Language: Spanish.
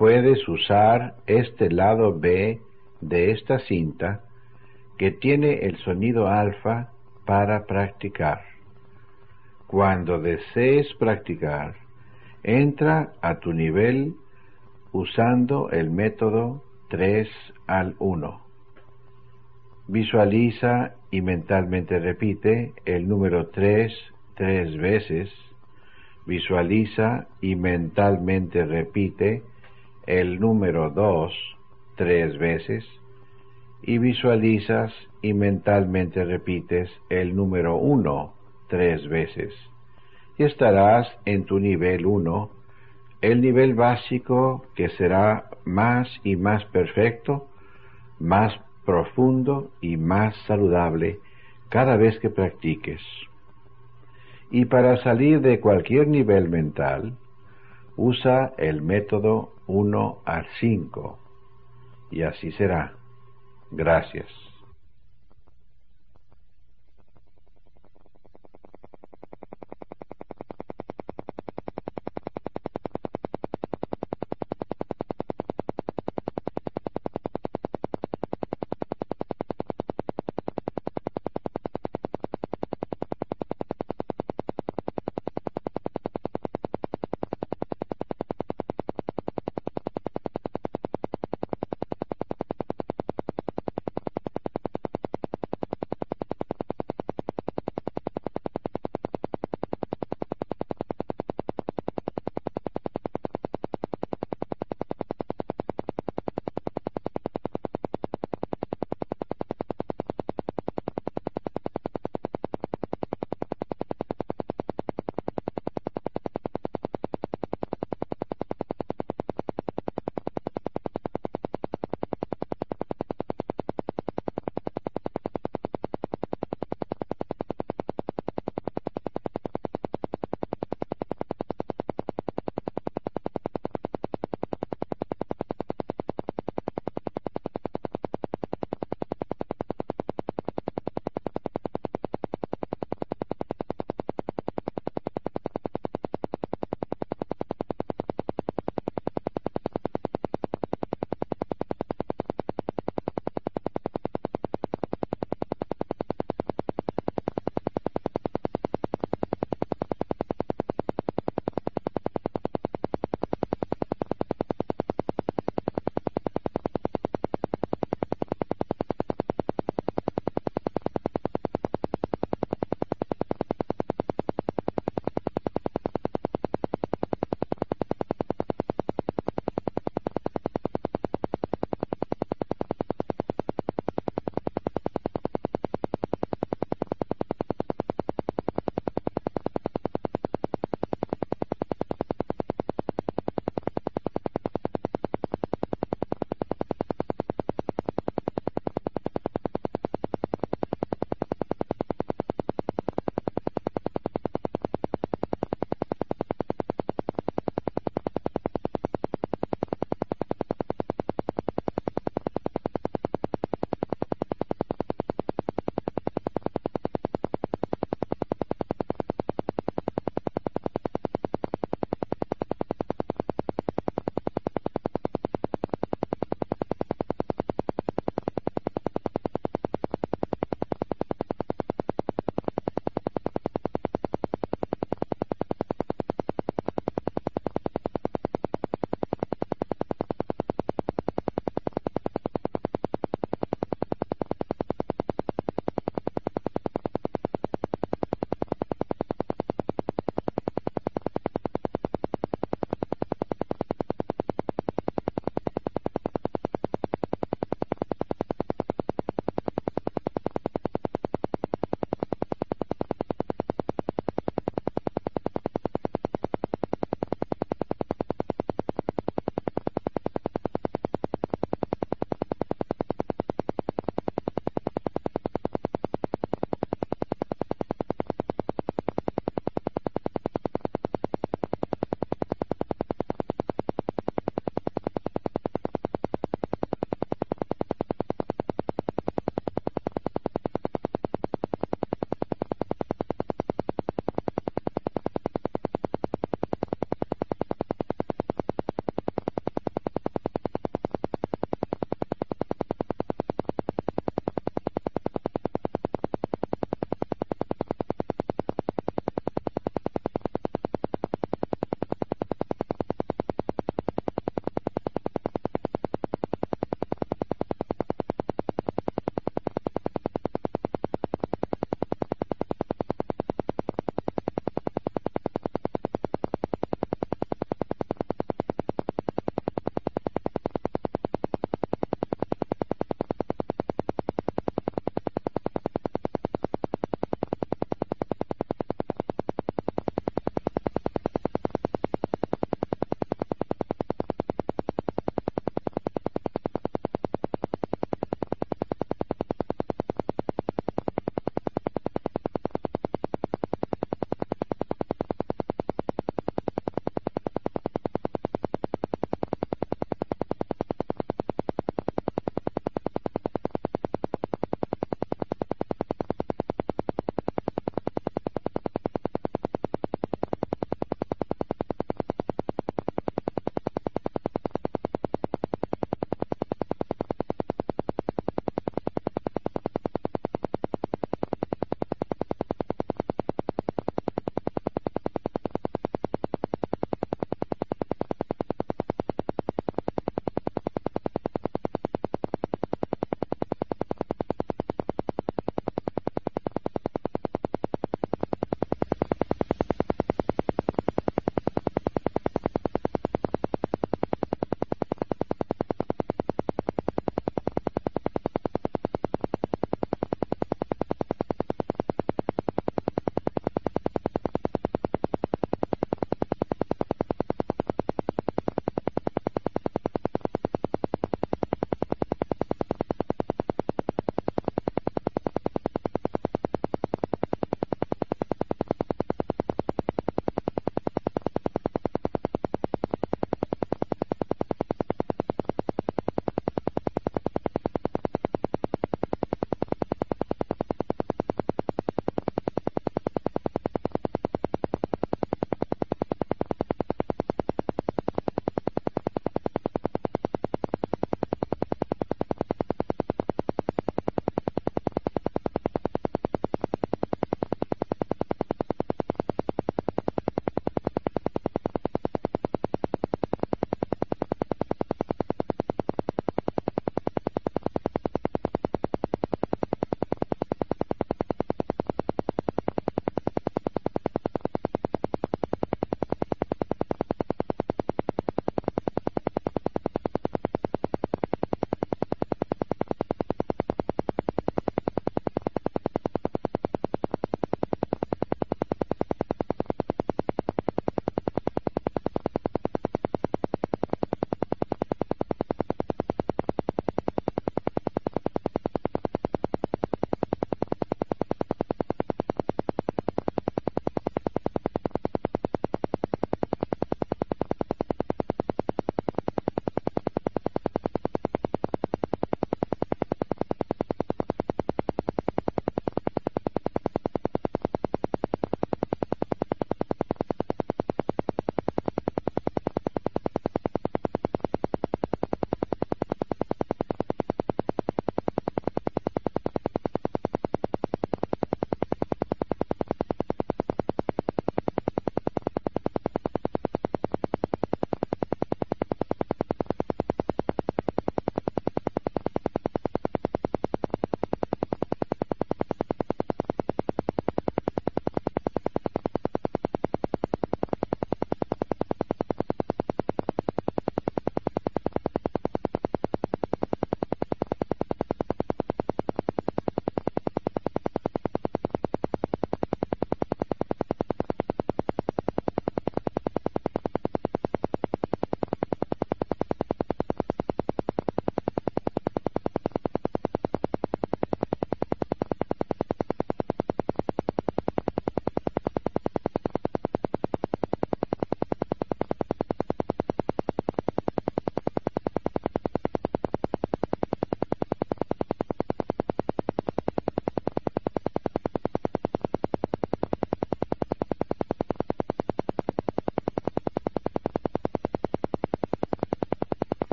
Puedes usar este lado B de esta cinta que tiene el sonido alfa para practicar. Cuando desees practicar, entra a tu nivel usando el método 3 al 1. Visualiza y mentalmente repite el número 3 tres veces. Visualiza y mentalmente repite el número 2 tres veces y visualizas y mentalmente repites el número 1 tres veces. Y estarás en tu nivel 1, el nivel básico que será más y más perfecto, más profundo y más saludable cada vez que practiques. Y para salir de cualquier nivel mental, usa el método 1 al 5. Y así será. Gracias.